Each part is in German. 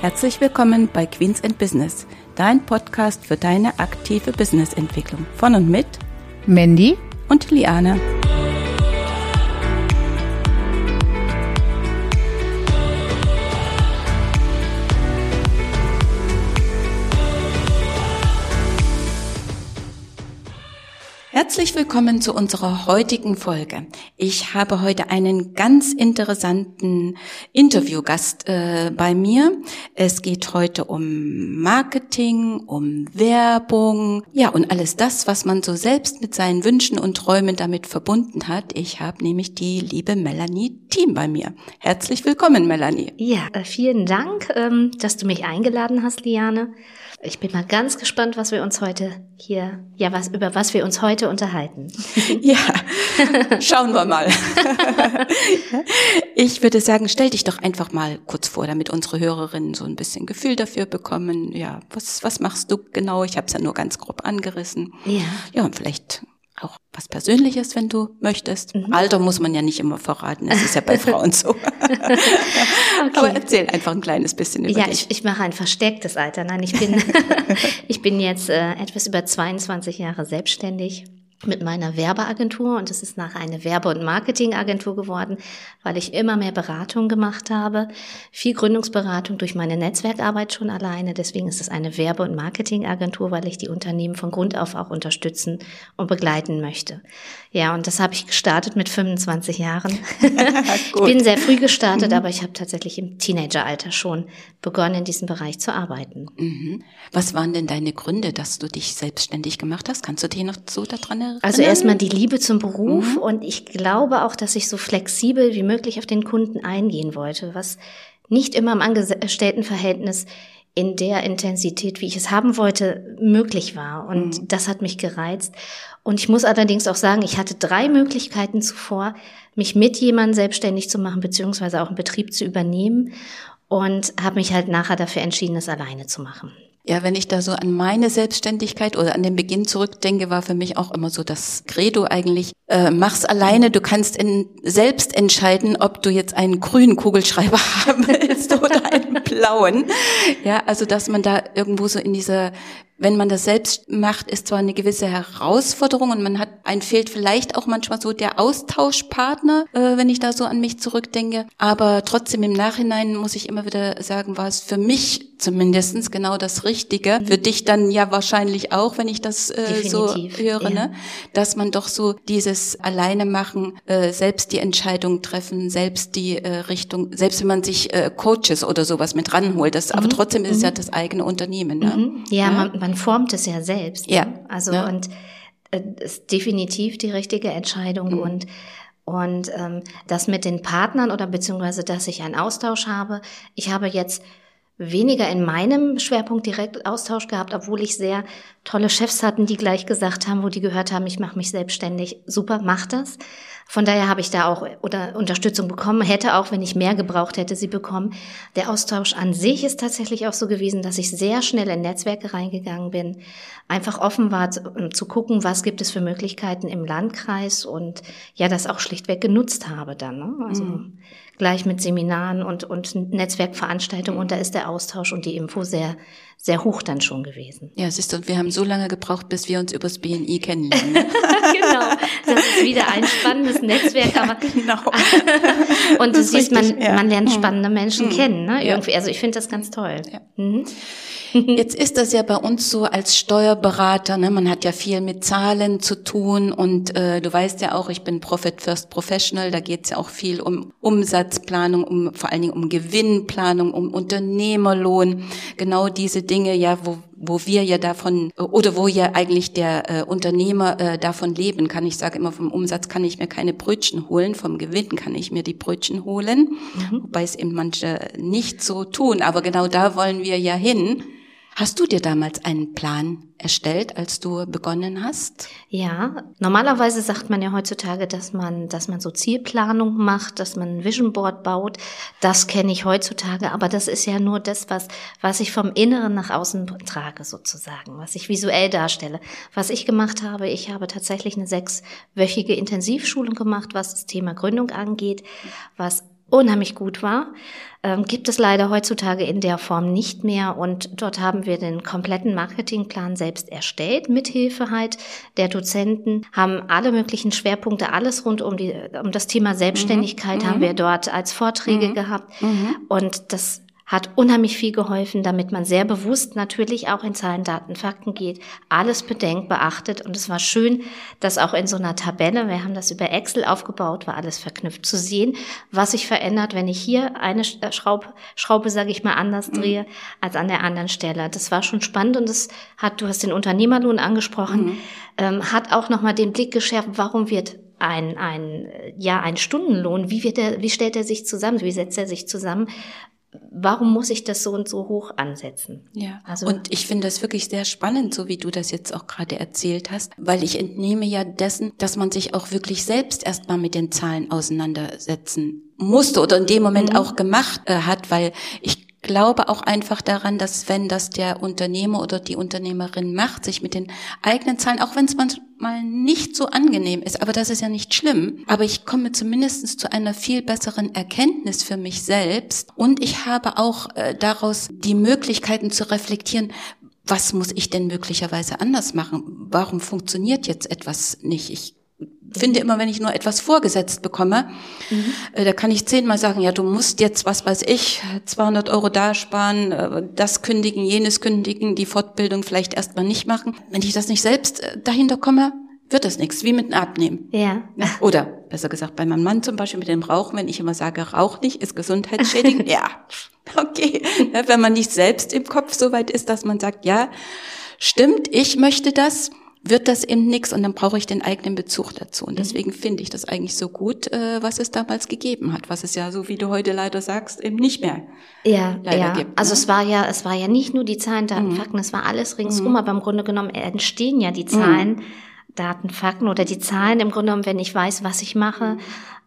Herzlich willkommen bei Queens and Business, dein Podcast für deine aktive Businessentwicklung. Von und mit Mandy und Liane. Herzlich willkommen zu unserer heutigen Folge. Ich habe heute einen ganz interessanten Interviewgast äh, bei mir. Es geht heute um Marketing, um Werbung, ja und alles das, was man so selbst mit seinen Wünschen und Träumen damit verbunden hat. Ich habe nämlich die liebe Melanie Team bei mir. Herzlich willkommen, Melanie. Ja, äh, vielen Dank, ähm, dass du mich eingeladen hast, Liane. Ich bin mal ganz gespannt, was wir uns heute hier, ja, was, über was wir uns heute unterhalten. Ja, schauen wir mal. Ich würde sagen, stell dich doch einfach mal kurz vor, damit unsere Hörerinnen so ein bisschen Gefühl dafür bekommen. Ja, was, was machst du genau? Ich habe es ja nur ganz grob angerissen. Ja. Ja, und vielleicht auch was Persönliches, wenn du möchtest. Mhm. Alter muss man ja nicht immer verraten, das ist ja bei Frauen so. okay. Aber erzähl einfach ein kleines bisschen über ja, dich. Ja, ich, ich mache ein verstecktes Alter. Nein, ich bin, ich bin jetzt äh, etwas über 22 Jahre selbstständig mit meiner Werbeagentur und es ist nachher eine Werbe- und Marketingagentur geworden, weil ich immer mehr Beratung gemacht habe. Viel Gründungsberatung durch meine Netzwerkarbeit schon alleine. Deswegen ist es eine Werbe- und Marketingagentur, weil ich die Unternehmen von Grund auf auch unterstützen und begleiten möchte. Ja, und das habe ich gestartet mit 25 Jahren. ich bin sehr früh gestartet, mhm. aber ich habe tatsächlich im Teenageralter schon begonnen, in diesem Bereich zu arbeiten. Mhm. Was waren denn deine Gründe, dass du dich selbstständig gemacht hast? Kannst du dich noch so daran erinnern? Also erstmal die Liebe zum Beruf mhm. und ich glaube auch, dass ich so flexibel wie möglich auf den Kunden eingehen wollte, was nicht immer im Angestelltenverhältnis in der Intensität, wie ich es haben wollte, möglich war. Und mhm. das hat mich gereizt. Und ich muss allerdings auch sagen, ich hatte drei Möglichkeiten zuvor, mich mit jemandem selbstständig zu machen, beziehungsweise auch einen Betrieb zu übernehmen. Und habe mich halt nachher dafür entschieden, es alleine zu machen. Ja, wenn ich da so an meine Selbstständigkeit oder an den Beginn zurückdenke, war für mich auch immer so das Credo eigentlich, äh, mach's alleine, du kannst in, selbst entscheiden, ob du jetzt einen grünen Kugelschreiber haben willst oder einen blauen. Ja, also dass man da irgendwo so in dieser wenn man das selbst macht, ist zwar eine gewisse Herausforderung und man hat, ein fehlt vielleicht auch manchmal so der Austauschpartner, äh, wenn ich da so an mich zurückdenke. Aber trotzdem im Nachhinein muss ich immer wieder sagen, war es für mich zumindestens genau das Richtige. Für dich dann ja wahrscheinlich auch, wenn ich das äh, so höre, ja. ne? dass man doch so dieses alleine machen, äh, selbst die Entscheidung treffen, selbst die äh, Richtung, selbst wenn man sich äh, Coaches oder sowas mit ranholt, das, mhm. aber trotzdem ist es ja mhm. das eigene Unternehmen. Ne? Mhm. Ja, ja? Man, man formt es ja selbst. Ja. Ne? Also ja. und äh, ist definitiv die richtige Entscheidung mhm. und und ähm, das mit den Partnern oder beziehungsweise, dass ich einen Austausch habe. Ich habe jetzt weniger in meinem Schwerpunkt direkt Austausch gehabt, obwohl ich sehr tolle Chefs hatten, die gleich gesagt haben, wo die gehört haben, ich mache mich selbstständig. Super, mach das. Von daher habe ich da auch oder Unterstützung bekommen, hätte auch, wenn ich mehr gebraucht hätte, sie bekommen. Der Austausch an sich ist tatsächlich auch so gewesen, dass ich sehr schnell in Netzwerke reingegangen bin, einfach offen war zu, zu gucken, was gibt es für Möglichkeiten im Landkreis und ja, das auch schlichtweg genutzt habe dann. Ne? Also mhm. gleich mit Seminaren und, und Netzwerkveranstaltungen und da ist der Austausch und die Info sehr sehr hoch dann schon gewesen. Ja, siehst du, und wir haben so lange gebraucht, bis wir uns übers BNI kennenlernen. genau, das ist wieder ein spannendes Netzwerk, aber genau. und du siehst, man, ja. man lernt mhm. spannende Menschen mhm. kennen, ne? Irgendwie, also ich finde das ganz toll. Ja. Mhm. Jetzt ist das ja bei uns so als Steuerberater, ne, man hat ja viel mit Zahlen zu tun und äh, du weißt ja auch, ich bin Profit First Professional, da geht es ja auch viel um Umsatzplanung, um vor allen Dingen um Gewinnplanung, um Unternehmerlohn, genau diese Dinge, ja, wo wo wir ja davon oder wo ja eigentlich der äh, Unternehmer äh, davon leben kann. Ich sage immer, vom Umsatz kann ich mir keine Brötchen holen, vom Gewinn kann ich mir die Brötchen holen, mhm. wobei es eben manche nicht so tun. Aber genau da wollen wir ja hin. Hast du dir damals einen Plan erstellt, als du begonnen hast? Ja, normalerweise sagt man ja heutzutage, dass man, dass man so Zielplanung macht, dass man ein Vision Board baut. Das kenne ich heutzutage, aber das ist ja nur das, was, was ich vom Inneren nach außen trage sozusagen, was ich visuell darstelle. Was ich gemacht habe, ich habe tatsächlich eine sechswöchige Intensivschulung gemacht, was das Thema Gründung angeht, was unheimlich gut war ähm, gibt es leider heutzutage in der Form nicht mehr. Und dort haben wir den kompletten Marketingplan selbst erstellt, mithilfe halt der Dozenten, haben alle möglichen Schwerpunkte, alles rund um, die, um das Thema Selbstständigkeit mhm. haben wir dort als Vorträge mhm. gehabt. Mhm. Und das hat unheimlich viel geholfen, damit man sehr bewusst natürlich auch in Zahlen, Daten, Fakten geht, alles bedenkt, beachtet. Und es war schön, dass auch in so einer Tabelle, wir haben das über Excel aufgebaut, war alles verknüpft, zu sehen, was sich verändert, wenn ich hier eine äh, Schraube, Schraube sage ich mal, anders mhm. drehe als an der anderen Stelle. Das war schon spannend und es hat, du hast den Unternehmerlohn angesprochen, mhm. ähm, hat auch nochmal den Blick geschärft, warum wird ein, ein, ja, ein Stundenlohn, wie wird er, wie stellt er sich zusammen, wie setzt er sich zusammen? Warum muss ich das so und so hoch ansetzen? Ja. Also und ich finde das wirklich sehr spannend, so wie du das jetzt auch gerade erzählt hast, weil ich entnehme ja dessen, dass man sich auch wirklich selbst erstmal mit den Zahlen auseinandersetzen musste oder in dem Moment mhm. auch gemacht äh, hat, weil ich glaube auch einfach daran, dass wenn das der Unternehmer oder die Unternehmerin macht, sich mit den eigenen Zahlen, auch wenn es manchmal nicht so angenehm ist, aber das ist ja nicht schlimm, aber ich komme zumindest zu einer viel besseren Erkenntnis für mich selbst und ich habe auch äh, daraus die Möglichkeiten zu reflektieren, was muss ich denn möglicherweise anders machen? Warum funktioniert jetzt etwas nicht? Ich finde immer, wenn ich nur etwas vorgesetzt bekomme, mhm. äh, da kann ich zehnmal sagen, ja, du musst jetzt, was weiß ich, 200 Euro da sparen, äh, das kündigen, jenes kündigen, die Fortbildung vielleicht erstmal nicht machen. Wenn ich das nicht selbst äh, dahinter komme, wird das nichts, wie mit einem Abnehmen. Ja. Oder besser gesagt, bei meinem Mann zum Beispiel mit dem Rauchen, wenn ich immer sage, rauch nicht, ist gesundheitsschädigend, ja, okay. Wenn man nicht selbst im Kopf so weit ist, dass man sagt, ja, stimmt, ich möchte das, wird das eben nichts und dann brauche ich den eigenen Bezug dazu. Und mhm. deswegen finde ich das eigentlich so gut, äh, was es damals gegeben hat, was es ja, so wie du heute leider sagst, eben nicht mehr ja, ja. Gibt, also ne? es war ja, es war ja nicht nur die Zahlen, Daten, mhm. Fakten, es war alles ringsum, mhm. aber im Grunde genommen entstehen ja die Zahlen, mhm. Daten, Fakten oder die Zahlen im Grunde genommen, wenn ich weiß, was ich mache mhm.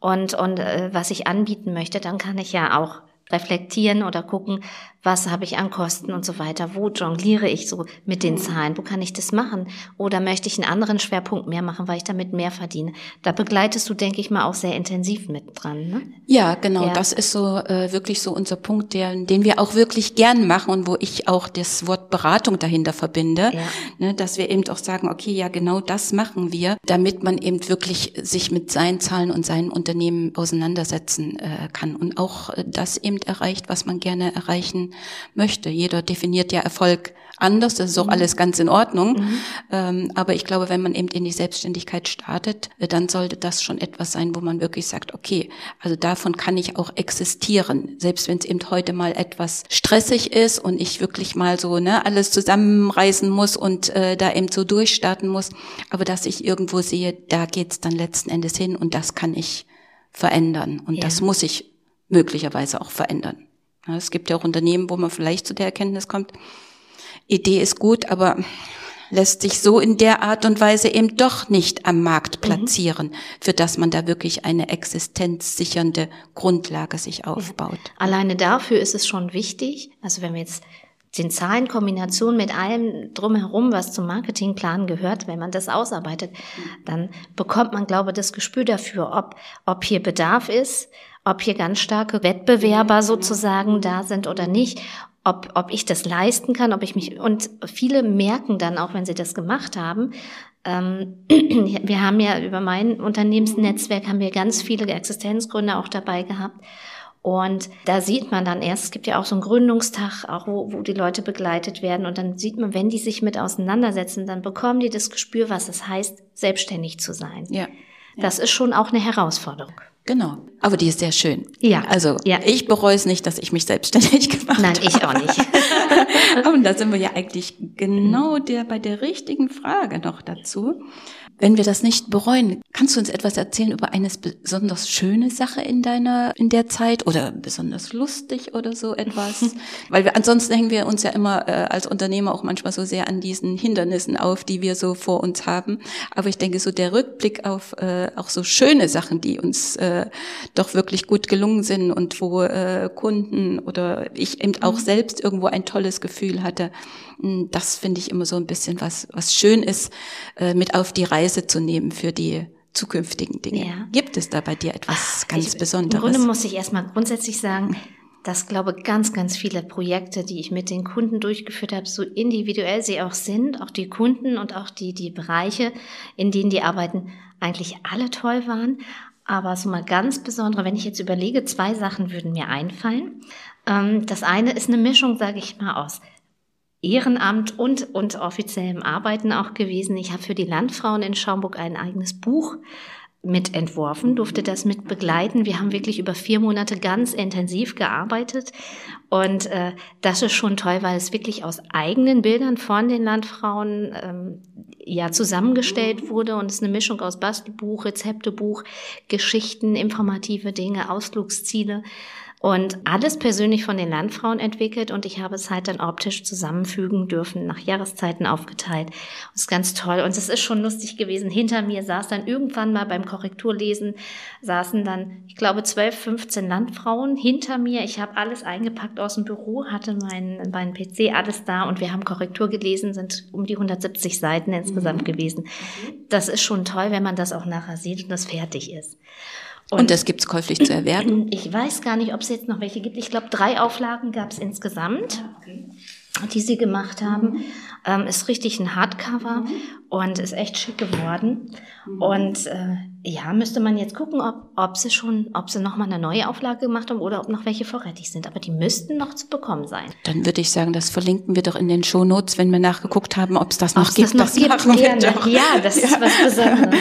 und, und äh, was ich anbieten möchte, dann kann ich ja auch reflektieren oder gucken, was habe ich an Kosten und so weiter, wo jongliere ich so mit den Zahlen, wo kann ich das machen oder möchte ich einen anderen Schwerpunkt mehr machen, weil ich damit mehr verdiene. Da begleitest du, denke ich mal, auch sehr intensiv mit dran. Ne? Ja, genau, ja. das ist so äh, wirklich so unser Punkt, der, den wir auch wirklich gern machen und wo ich auch das Wort Beratung dahinter verbinde, ja. ne, dass wir eben auch sagen, okay, ja, genau das machen wir, damit man eben wirklich sich mit seinen Zahlen und seinen Unternehmen auseinandersetzen äh, kann und auch äh, das eben erreicht, was man gerne erreichen möchte. Jeder definiert ja Erfolg anders, das ist auch mhm. alles ganz in Ordnung. Mhm. Ähm, aber ich glaube, wenn man eben in die Selbstständigkeit startet, äh, dann sollte das schon etwas sein, wo man wirklich sagt, okay, also davon kann ich auch existieren, selbst wenn es eben heute mal etwas stressig ist und ich wirklich mal so ne, alles zusammenreißen muss und äh, da eben so durchstarten muss, aber dass ich irgendwo sehe, da geht's dann letzten Endes hin und das kann ich verändern und ja. das muss ich möglicherweise auch verändern. Es gibt ja auch Unternehmen, wo man vielleicht zu der Erkenntnis kommt, Idee ist gut, aber lässt sich so in der Art und Weise eben doch nicht am Markt mhm. platzieren, mhm. für das man da wirklich eine existenzsichernde Grundlage sich aufbaut. Alleine dafür ist es schon wichtig, also wenn wir jetzt den Zahlen Kombination mit allem drumherum, was zum Marketingplan gehört, wenn man das ausarbeitet, dann bekommt man, glaube ich, das Gespür dafür, ob, ob hier Bedarf ist, ob hier ganz starke Wettbewerber sozusagen da sind oder nicht, ob, ob ich das leisten kann, ob ich mich, und viele merken dann auch, wenn sie das gemacht haben, ähm, wir haben ja über mein Unternehmensnetzwerk haben wir ganz viele Existenzgründer auch dabei gehabt. Und da sieht man dann erst, es gibt ja auch so einen Gründungstag, auch wo, wo die Leute begleitet werden. Und dann sieht man, wenn die sich mit auseinandersetzen, dann bekommen die das Gespür, was es heißt, selbstständig zu sein. Ja. ja. Das ist schon auch eine Herausforderung. Genau. Aber die ist sehr schön. Ja. Also ja. ich bereue es nicht, dass ich mich selbstständig gemacht Nein, habe. Nein, ich auch nicht. Und da sind wir ja eigentlich genau der bei der richtigen Frage noch dazu. Wenn wir das nicht bereuen, kannst du uns etwas erzählen über eine besonders schöne Sache in deiner, in der Zeit oder besonders lustig oder so etwas? Weil wir, ansonsten hängen wir uns ja immer äh, als Unternehmer auch manchmal so sehr an diesen Hindernissen auf, die wir so vor uns haben. Aber ich denke, so der Rückblick auf äh, auch so schöne Sachen, die uns äh, doch wirklich gut gelungen sind und wo äh, Kunden oder ich eben auch mhm. selbst irgendwo ein tolles Gefühl hatte, das finde ich immer so ein bisschen was, was schön ist, äh, mit auf die Reise zu nehmen für die zukünftigen Dinge. Ja. Gibt es da bei dir etwas Ach, ganz ich, Besonderes? Im Grunde muss ich erstmal grundsätzlich sagen, dass, glaube ganz, ganz viele Projekte, die ich mit den Kunden durchgeführt habe, so individuell sie auch sind, auch die Kunden und auch die, die Bereiche, in denen die arbeiten, eigentlich alle toll waren. Aber so mal ganz besondere, wenn ich jetzt überlege, zwei Sachen würden mir einfallen. Ähm, das eine ist eine Mischung, sage ich mal, aus Ehrenamt und, und offiziellem Arbeiten auch gewesen. Ich habe für die Landfrauen in Schaumburg ein eigenes Buch mitentworfen, durfte das mit begleiten. Wir haben wirklich über vier Monate ganz intensiv gearbeitet und äh, das ist schon toll, weil es wirklich aus eigenen Bildern von den Landfrauen ähm, ja zusammengestellt wurde und es ist eine Mischung aus Bastelbuch, Rezeptebuch, Geschichten, informative Dinge, Ausflugsziele. Und alles persönlich von den Landfrauen entwickelt und ich habe es halt dann optisch zusammenfügen dürfen, nach Jahreszeiten aufgeteilt. Es ist ganz toll. Und es ist schon lustig gewesen. Hinter mir saß dann irgendwann mal beim Korrekturlesen, saßen dann, ich glaube, 12, 15 Landfrauen hinter mir. Ich habe alles eingepackt aus dem Büro, hatte meinen mein PC, alles da und wir haben Korrektur gelesen, sind um die 170 Seiten insgesamt mhm. gewesen. Das ist schon toll, wenn man das auch nachher sieht und das fertig ist. Und, und das gibt's käuflich zu erwerben? Ich weiß gar nicht, ob es jetzt noch welche gibt. Ich glaube, drei Auflagen gab es insgesamt, die sie gemacht haben. Mhm. Ähm, ist richtig ein Hardcover mhm. und ist echt schick geworden. Mhm. Und äh, ja, müsste man jetzt gucken, ob, ob sie schon, ob sie nochmal eine neue Auflage gemacht haben oder ob noch welche vorrätig sind. Aber die müssten noch zu bekommen sein. Dann würde ich sagen, das verlinken wir doch in den Shownotes, wenn wir nachgeguckt haben, ob es das noch Ob's gibt. Das noch das gibt, machen wir doch. Ja, das ja. ist was Besonderes.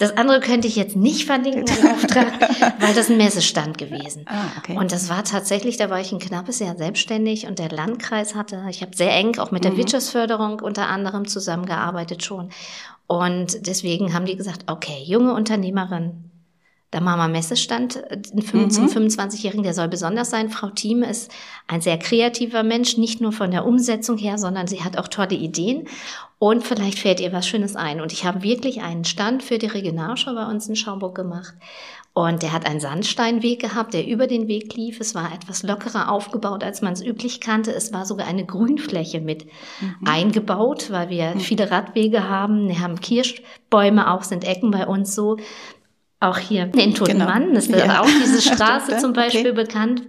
Das andere könnte ich jetzt nicht verlinken im Auftrag, weil das ein Messestand gewesen. Ah, okay. Und das war tatsächlich, da war ich ein knappes Jahr selbstständig und der Landkreis hatte, ich habe sehr eng auch mit der mhm. Wirtschaftsförderung unter anderem zusammengearbeitet schon. Und deswegen haben die gesagt, okay, junge Unternehmerin, da machen wir Messestand äh, mhm. zum 25-Jährigen, der soll besonders sein. Frau Thieme ist ein sehr kreativer Mensch, nicht nur von der Umsetzung her, sondern sie hat auch tolle Ideen. Und vielleicht fällt ihr was Schönes ein. Und ich habe wirklich einen Stand für die Regionalschau bei uns in Schaumburg gemacht. Und der hat einen Sandsteinweg gehabt, der über den Weg lief. Es war etwas lockerer aufgebaut, als man es üblich kannte. Es war sogar eine Grünfläche mit mhm. eingebaut, weil wir mhm. viele Radwege haben. Wir haben Kirschbäume auch, sind Ecken bei uns so. Auch hier in Totenmann genau. ist ja. auch diese Straße zum Beispiel okay. bekannt,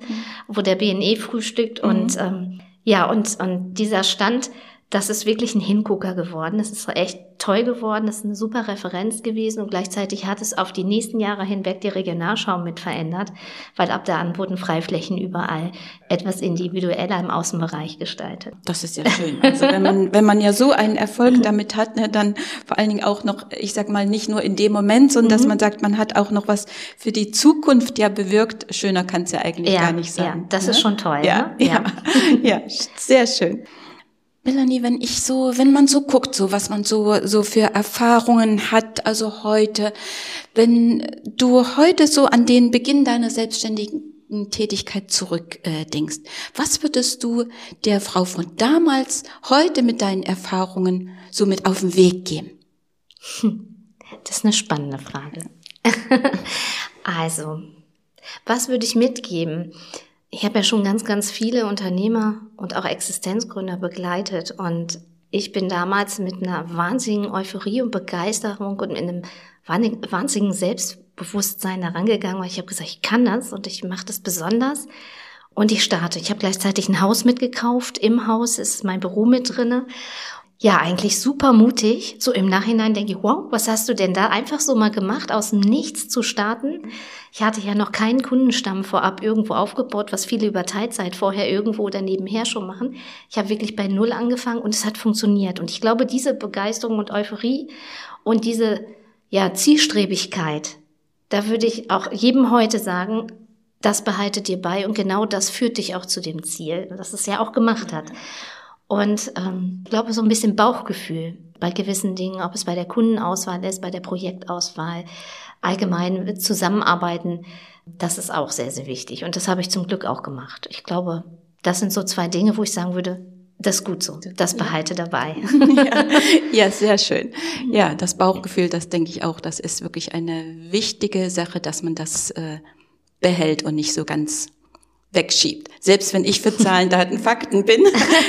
wo der BNE frühstückt. Mhm. Und ähm, ja, und, und dieser Stand, das ist wirklich ein Hingucker geworden. Es ist echt toll geworden. Es ist eine super Referenz gewesen und gleichzeitig hat es auf die nächsten Jahre hinweg die Regionalschau mit verändert, weil ab da an wurden Freiflächen überall etwas individueller im Außenbereich gestaltet. Das ist ja schön. Also wenn man, wenn man ja so einen Erfolg mhm. damit hat, ne, dann vor allen Dingen auch noch, ich sag mal, nicht nur in dem Moment, sondern mhm. dass man sagt, man hat auch noch was für die Zukunft ja bewirkt. Schöner kann es ja eigentlich ja, gar nicht sein. Ja, das ne? ist schon toll. Ja, ne? ja. ja, sehr schön. Melanie, wenn ich so, wenn man so guckt, so was man so so für Erfahrungen hat, also heute, wenn du heute so an den Beginn deiner selbstständigen Tätigkeit zurückdenkst, äh, was würdest du der Frau von damals heute mit deinen Erfahrungen so mit auf den Weg geben? Das ist eine spannende Frage. also, was würde ich mitgeben? Ich habe ja schon ganz, ganz viele Unternehmer und auch Existenzgründer begleitet und ich bin damals mit einer wahnsinnigen Euphorie und Begeisterung und mit einem wahnsinnigen Selbstbewusstsein herangegangen, weil ich habe gesagt, ich kann das und ich mache das besonders und ich starte. Ich habe gleichzeitig ein Haus mitgekauft. Im Haus ist mein Büro mit drinne ja, eigentlich super mutig. So im Nachhinein denke ich, wow, was hast du denn da einfach so mal gemacht, aus dem Nichts zu starten? Ich hatte ja noch keinen Kundenstamm vorab irgendwo aufgebaut, was viele über Teilzeit vorher irgendwo oder nebenher schon machen. Ich habe wirklich bei Null angefangen und es hat funktioniert. Und ich glaube, diese Begeisterung und Euphorie und diese, ja, Zielstrebigkeit, da würde ich auch jedem heute sagen, das behaltet dir bei und genau das führt dich auch zu dem Ziel, das es ja auch gemacht hat. Und ähm, ich glaube, so ein bisschen Bauchgefühl bei gewissen Dingen, ob es bei der Kundenauswahl ist, bei der Projektauswahl, allgemein zusammenarbeiten, das ist auch sehr, sehr wichtig. Und das habe ich zum Glück auch gemacht. Ich glaube, das sind so zwei Dinge, wo ich sagen würde, das ist gut so, das behalte dabei. Ja, ja, sehr schön. Ja, das Bauchgefühl, das denke ich auch, das ist wirklich eine wichtige Sache, dass man das äh, behält und nicht so ganz wegschiebt. Selbst wenn ich für Zahlen, Daten, Fakten bin.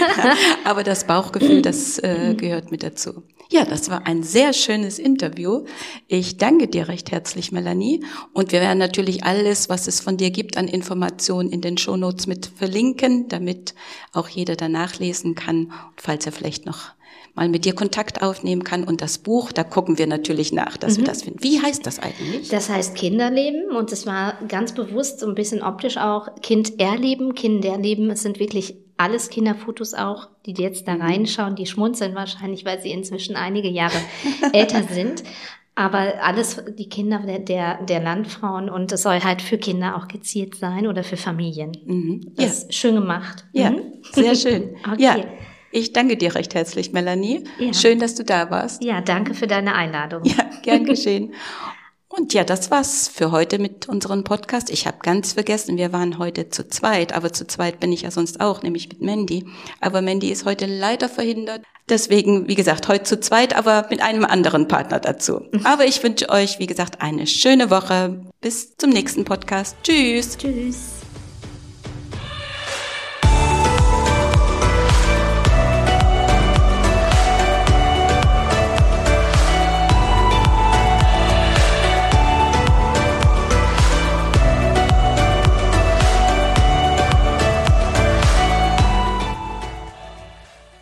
Aber das Bauchgefühl, das äh, gehört mit dazu. Ja, das war ein sehr schönes Interview. Ich danke dir recht herzlich, Melanie. Und wir werden natürlich alles, was es von dir gibt an Informationen in den Shownotes mit verlinken, damit auch jeder danach lesen kann. Und falls er vielleicht noch mal mit dir Kontakt aufnehmen kann. Und das Buch, da gucken wir natürlich nach, dass mhm. wir das finden. Wie heißt das eigentlich? Das heißt Kinderleben und es war ganz bewusst so ein bisschen optisch auch Kind erleben, Kinderleben. Es sind wirklich alles Kinderfotos auch, die jetzt da mhm. reinschauen, die schmunzeln wahrscheinlich, weil sie inzwischen einige Jahre älter sind. Aber alles die Kinder der, der, der Landfrauen und es soll halt für Kinder auch gezielt sein oder für Familien. Mhm. Das ja. ist schön gemacht. Ja, mhm. sehr schön. okay. Ja. Ich danke dir recht herzlich, Melanie. Ja. Schön, dass du da warst. Ja, danke für deine Einladung. Ja, gern geschehen. Und ja, das war's für heute mit unserem Podcast. Ich habe ganz vergessen, wir waren heute zu zweit, aber zu zweit bin ich ja sonst auch, nämlich mit Mandy. Aber Mandy ist heute leider verhindert. Deswegen, wie gesagt, heute zu zweit, aber mit einem anderen Partner dazu. Aber ich wünsche euch, wie gesagt, eine schöne Woche. Bis zum nächsten Podcast. Tschüss. Tschüss.